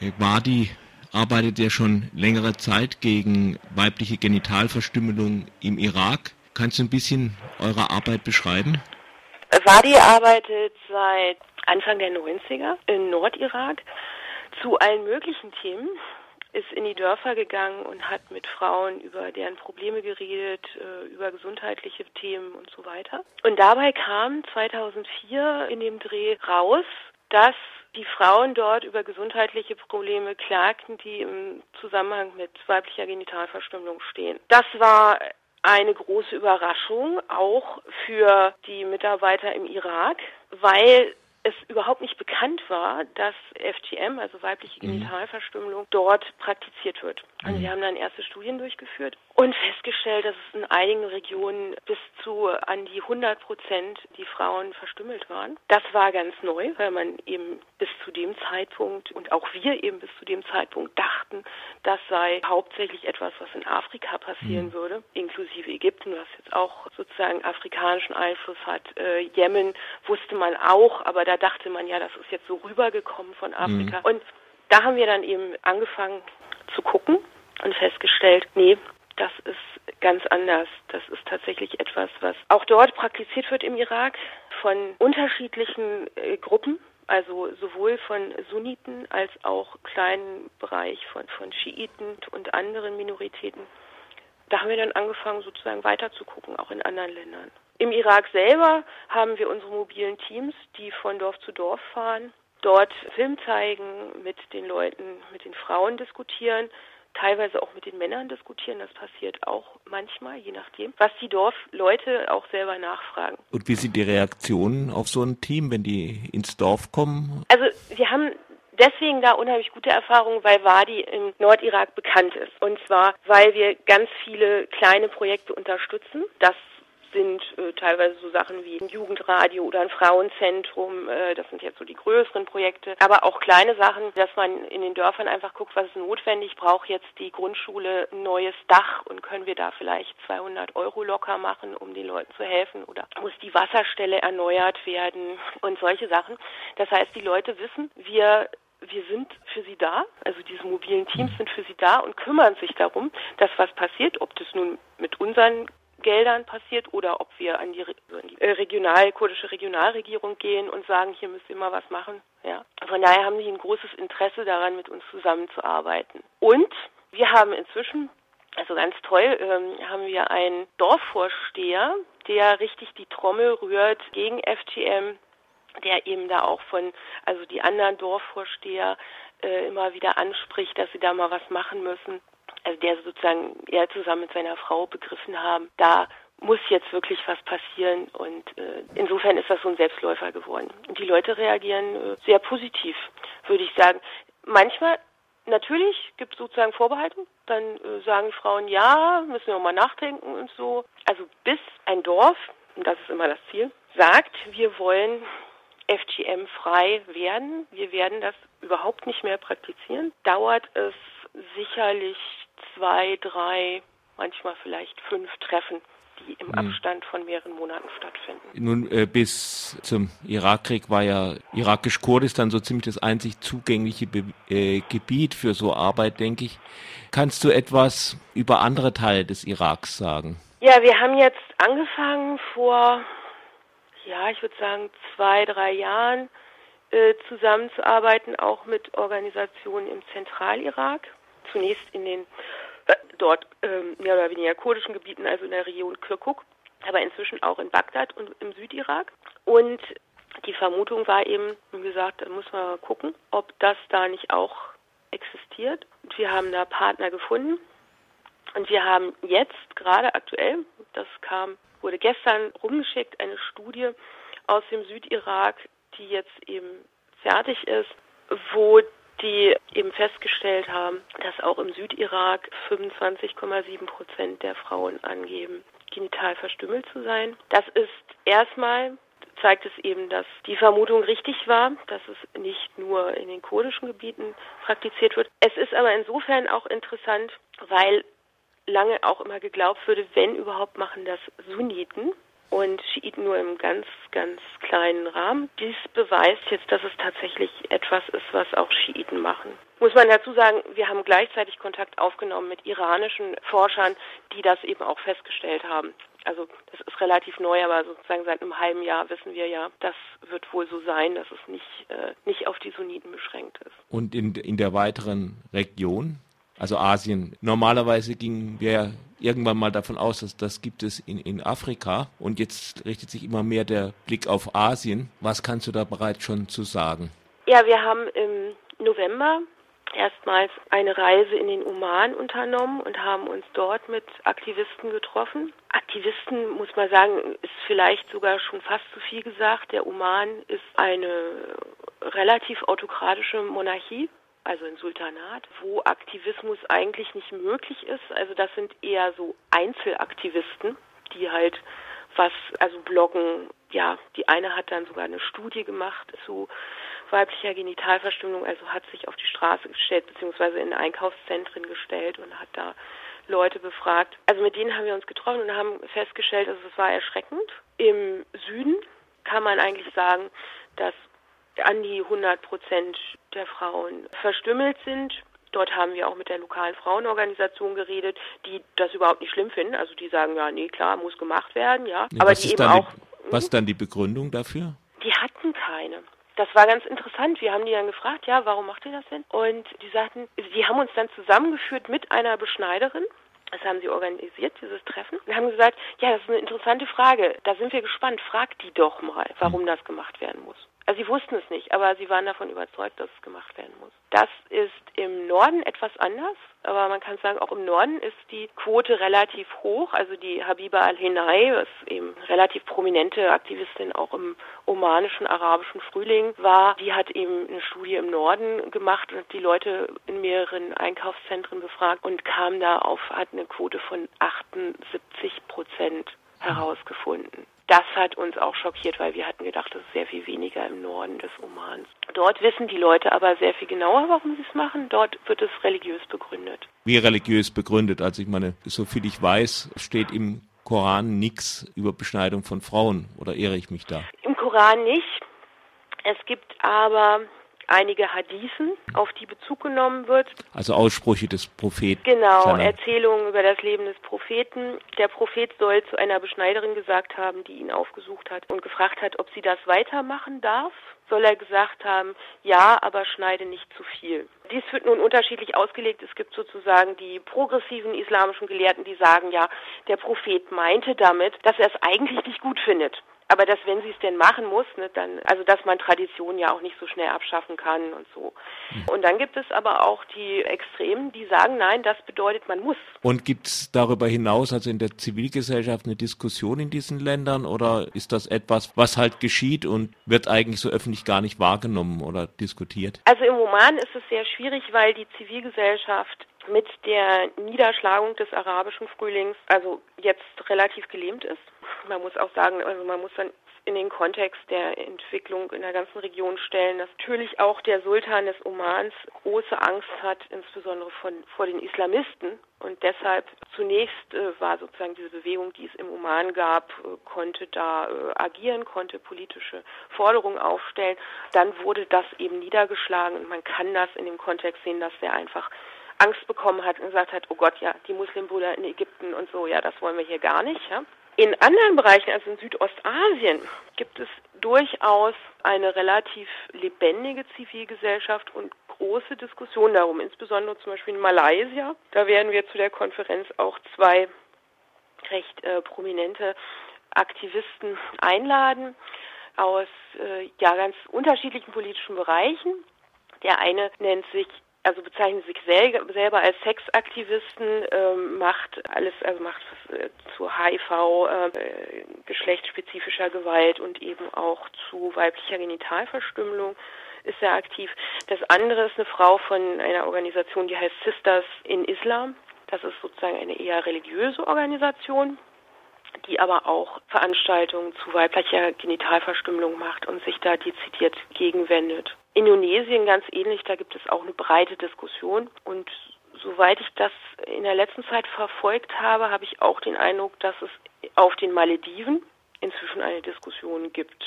Wadi arbeitet ja schon längere Zeit gegen weibliche Genitalverstümmelung im Irak. Kannst du ein bisschen eure Arbeit beschreiben? Wadi arbeitet seit Anfang der 90er in Nordirak zu allen möglichen Themen ist in die Dörfer gegangen und hat mit Frauen über deren Probleme geredet, äh, über gesundheitliche Themen und so weiter. Und dabei kam 2004 in dem Dreh raus, dass die Frauen dort über gesundheitliche Probleme klagten, die im Zusammenhang mit weiblicher Genitalverstümmelung stehen. Das war eine große Überraschung, auch für die Mitarbeiter im Irak, weil es überhaupt nicht bekannt war, dass FGM, also weibliche mhm. Genitalverstümmelung, dort praktiziert wird. Also wir haben dann erste Studien durchgeführt und festgestellt, dass es in einigen Regionen bis zu an die 100 Prozent die Frauen verstümmelt waren. Das war ganz neu, weil man eben bis zu dem Zeitpunkt und auch wir eben bis zu dem Zeitpunkt dachten, das sei hauptsächlich etwas, was in Afrika passieren mhm. würde, inklusive Ägypten, was jetzt auch sozusagen afrikanischen Einfluss hat. Äh, Jemen wusste man auch, aber da dachte man ja, das ist jetzt so rübergekommen von Afrika. Mhm. Und da haben wir dann eben angefangen zu gucken und festgestellt, nee, das ist ganz anders. Das ist tatsächlich etwas, was auch dort praktiziert wird im Irak von unterschiedlichen äh, Gruppen, also sowohl von Sunniten als auch kleinen Bereich von, von Schiiten und anderen Minoritäten. Da haben wir dann angefangen, sozusagen weiter zu gucken, auch in anderen Ländern. Im Irak selber haben wir unsere mobilen Teams, die von Dorf zu Dorf fahren, dort Film zeigen, mit den Leuten, mit den Frauen diskutieren, teilweise auch mit den Männern diskutieren. Das passiert auch manchmal, je nachdem, was die Dorfleute auch selber nachfragen. Und wie sind die Reaktionen auf so ein Team, wenn die ins Dorf kommen? Also wir haben deswegen da unheimlich gute Erfahrungen, weil Wadi im Nordirak bekannt ist. Und zwar, weil wir ganz viele kleine Projekte unterstützen. Das sind äh, teilweise so Sachen wie ein Jugendradio oder ein Frauenzentrum. Äh, das sind jetzt so die größeren Projekte. Aber auch kleine Sachen, dass man in den Dörfern einfach guckt, was ist notwendig. Braucht jetzt die Grundschule ein neues Dach und können wir da vielleicht 200 Euro locker machen, um den Leuten zu helfen? Oder muss die Wasserstelle erneuert werden und solche Sachen. Das heißt, die Leute wissen, wir wir sind für sie da, also diese mobilen Teams sind für sie da und kümmern sich darum, dass was passiert, ob das nun mit unseren Geldern passiert oder ob wir an die, an die äh, regional, kurdische Regionalregierung gehen und sagen, hier müsst ihr mal was machen. Ja. Von daher haben sie ein großes Interesse daran, mit uns zusammenzuarbeiten. Und wir haben inzwischen, also ganz toll, ähm, haben wir einen Dorfvorsteher, der richtig die Trommel rührt gegen FGM, der eben da auch von, also die anderen Dorfvorsteher äh, immer wieder anspricht, dass sie da mal was machen müssen also der sozusagen er zusammen mit seiner Frau begriffen haben, da muss jetzt wirklich was passieren und äh, insofern ist das so ein Selbstläufer geworden. Und die Leute reagieren äh, sehr positiv, würde ich sagen. Manchmal natürlich gibt es sozusagen Vorbehalte, dann äh, sagen Frauen ja, müssen wir mal nachdenken und so. Also bis ein Dorf, und das ist immer das Ziel, sagt, wir wollen FGM frei werden, wir werden das überhaupt nicht mehr praktizieren, dauert es sicherlich zwei, drei, manchmal vielleicht fünf Treffen, die im mhm. Abstand von mehreren Monaten stattfinden. Nun, äh, bis zum Irakkrieg war ja irakisch-Kurdistan so ziemlich das einzig zugängliche Be äh, Gebiet für so Arbeit, denke ich. Kannst du etwas über andere Teile des Iraks sagen? Ja, wir haben jetzt angefangen vor, ja, ich würde sagen, zwei, drei Jahren äh, zusammenzuarbeiten, auch mit Organisationen im Zentralirak. Zunächst in den dort ähm, mehr oder weniger kurdischen Gebieten, also in der Region Kirkuk, aber inzwischen auch in Bagdad und im Südirak. Und die Vermutung war eben, wie gesagt, da muss man mal gucken, ob das da nicht auch existiert. Und wir haben da Partner gefunden. Und wir haben jetzt gerade aktuell, das kam, wurde gestern rumgeschickt, eine Studie aus dem Südirak, die jetzt eben fertig ist, wo die eben festgestellt haben, dass auch im Südirak 25,7 Prozent der Frauen angeben, genital verstümmelt zu sein. Das ist erstmal zeigt es eben, dass die Vermutung richtig war, dass es nicht nur in den kurdischen Gebieten praktiziert wird. Es ist aber insofern auch interessant, weil lange auch immer geglaubt würde, wenn überhaupt machen das Sunniten. Und Schiiten nur im ganz, ganz kleinen Rahmen. Dies beweist jetzt, dass es tatsächlich etwas ist, was auch Schiiten machen. Muss man dazu sagen, wir haben gleichzeitig Kontakt aufgenommen mit iranischen Forschern, die das eben auch festgestellt haben. Also das ist relativ neu, aber sozusagen seit einem halben Jahr wissen wir ja, das wird wohl so sein, dass es nicht, äh, nicht auf die Sunniten beschränkt ist. Und in, in der weiteren Region, also Asien. Normalerweise gingen wir irgendwann mal davon aus, dass das gibt es in, in Afrika und jetzt richtet sich immer mehr der Blick auf Asien. Was kannst du da bereits schon zu sagen? Ja, wir haben im November erstmals eine Reise in den Oman unternommen und haben uns dort mit Aktivisten getroffen. Aktivisten, muss man sagen, ist vielleicht sogar schon fast zu viel gesagt. Der Oman ist eine relativ autokratische Monarchie also ein Sultanat, wo Aktivismus eigentlich nicht möglich ist. Also das sind eher so Einzelaktivisten, die halt was, also bloggen. Ja, die eine hat dann sogar eine Studie gemacht zu weiblicher Genitalverstümmelung, also hat sich auf die Straße gestellt, beziehungsweise in Einkaufszentren gestellt und hat da Leute befragt. Also mit denen haben wir uns getroffen und haben festgestellt, also es war erschreckend. Im Süden kann man eigentlich sagen, dass an die 100 Prozent der Frauen verstümmelt sind. Dort haben wir auch mit der lokalen Frauenorganisation geredet, die das überhaupt nicht schlimm finden. Also die sagen, ja, nee, klar, muss gemacht werden, ja. ja Aber die eben auch. Die, was ist dann die Begründung dafür? Die hatten keine. Das war ganz interessant. Wir haben die dann gefragt, ja, warum macht ihr das denn? Und die sagten, sie haben uns dann zusammengeführt mit einer Beschneiderin. Das haben sie organisiert, dieses Treffen. Und haben gesagt, ja, das ist eine interessante Frage. Da sind wir gespannt. Fragt die doch mal, warum hm. das gemacht werden muss. Also sie wussten es nicht, aber sie waren davon überzeugt, dass es gemacht werden muss. Das ist im Norden etwas anders, aber man kann sagen, auch im Norden ist die Quote relativ hoch. Also die Habiba al-Hinai, was eben relativ prominente Aktivistin auch im omanischen arabischen Frühling war, die hat eben eine Studie im Norden gemacht und die Leute in mehreren Einkaufszentren befragt und kam da auf, hat eine Quote von 78 Prozent herausgefunden das hat uns auch schockiert, weil wir hatten gedacht, das ist sehr viel weniger im Norden des Omans. Dort wissen die Leute aber sehr viel genauer, warum sie es machen. Dort wird es religiös begründet. Wie religiös begründet? Also ich meine, so viel ich weiß, steht im Koran nichts über Beschneidung von Frauen. Oder irre ich mich da? Im Koran nicht. Es gibt aber einige Hadithen, auf die Bezug genommen wird. Also Aussprüche des Propheten. Genau, seiner... Erzählungen über das Leben des Propheten. Der Prophet soll zu einer Beschneiderin gesagt haben, die ihn aufgesucht hat und gefragt hat, ob sie das weitermachen darf. Soll er gesagt haben, ja, aber schneide nicht zu viel. Dies wird nun unterschiedlich ausgelegt. Es gibt sozusagen die progressiven islamischen Gelehrten, die sagen, ja, der Prophet meinte damit, dass er es eigentlich nicht gut findet. Aber dass, wenn sie es denn machen muss, ne, dann, also dass man Tradition ja auch nicht so schnell abschaffen kann und so. Mhm. Und dann gibt es aber auch die Extremen, die sagen, nein, das bedeutet, man muss. Und gibt es darüber hinaus, also in der Zivilgesellschaft, eine Diskussion in diesen Ländern oder ist das etwas, was halt geschieht und wird eigentlich so öffentlich gar nicht wahrgenommen oder diskutiert? Also im Oman ist es sehr schwierig, weil die Zivilgesellschaft mit der Niederschlagung des arabischen Frühlings also jetzt relativ gelähmt ist man muss auch sagen, also man muss dann in den Kontext der Entwicklung in der ganzen Region stellen, dass natürlich auch der Sultan des Omans große Angst hat, insbesondere von, vor den Islamisten. Und deshalb zunächst äh, war sozusagen diese Bewegung, die es im Oman gab, äh, konnte da äh, agieren, konnte politische Forderungen aufstellen. Dann wurde das eben niedergeschlagen und man kann das in dem Kontext sehen, dass der einfach Angst bekommen hat und gesagt hat, oh Gott, ja, die Muslimbrüder in Ägypten und so, ja, das wollen wir hier gar nicht. Ja. In anderen Bereichen, also in Südostasien, gibt es durchaus eine relativ lebendige Zivilgesellschaft und große Diskussionen darum, insbesondere zum Beispiel in Malaysia. Da werden wir zu der Konferenz auch zwei recht äh, prominente Aktivisten einladen aus äh, ja ganz unterschiedlichen politischen Bereichen. Der eine nennt sich also bezeichnet sich selber als Sexaktivisten, ähm, macht alles, also macht äh, zu HIV, äh, geschlechtsspezifischer Gewalt und eben auch zu weiblicher Genitalverstümmelung ist er aktiv. Das andere ist eine Frau von einer Organisation, die heißt Sisters in Islam. Das ist sozusagen eine eher religiöse Organisation, die aber auch Veranstaltungen zu weiblicher Genitalverstümmelung macht und sich da dezidiert gegenwendet. Indonesien ganz ähnlich, da gibt es auch eine breite Diskussion und soweit ich das in der letzten Zeit verfolgt habe, habe ich auch den Eindruck, dass es auf den Malediven inzwischen eine Diskussion gibt.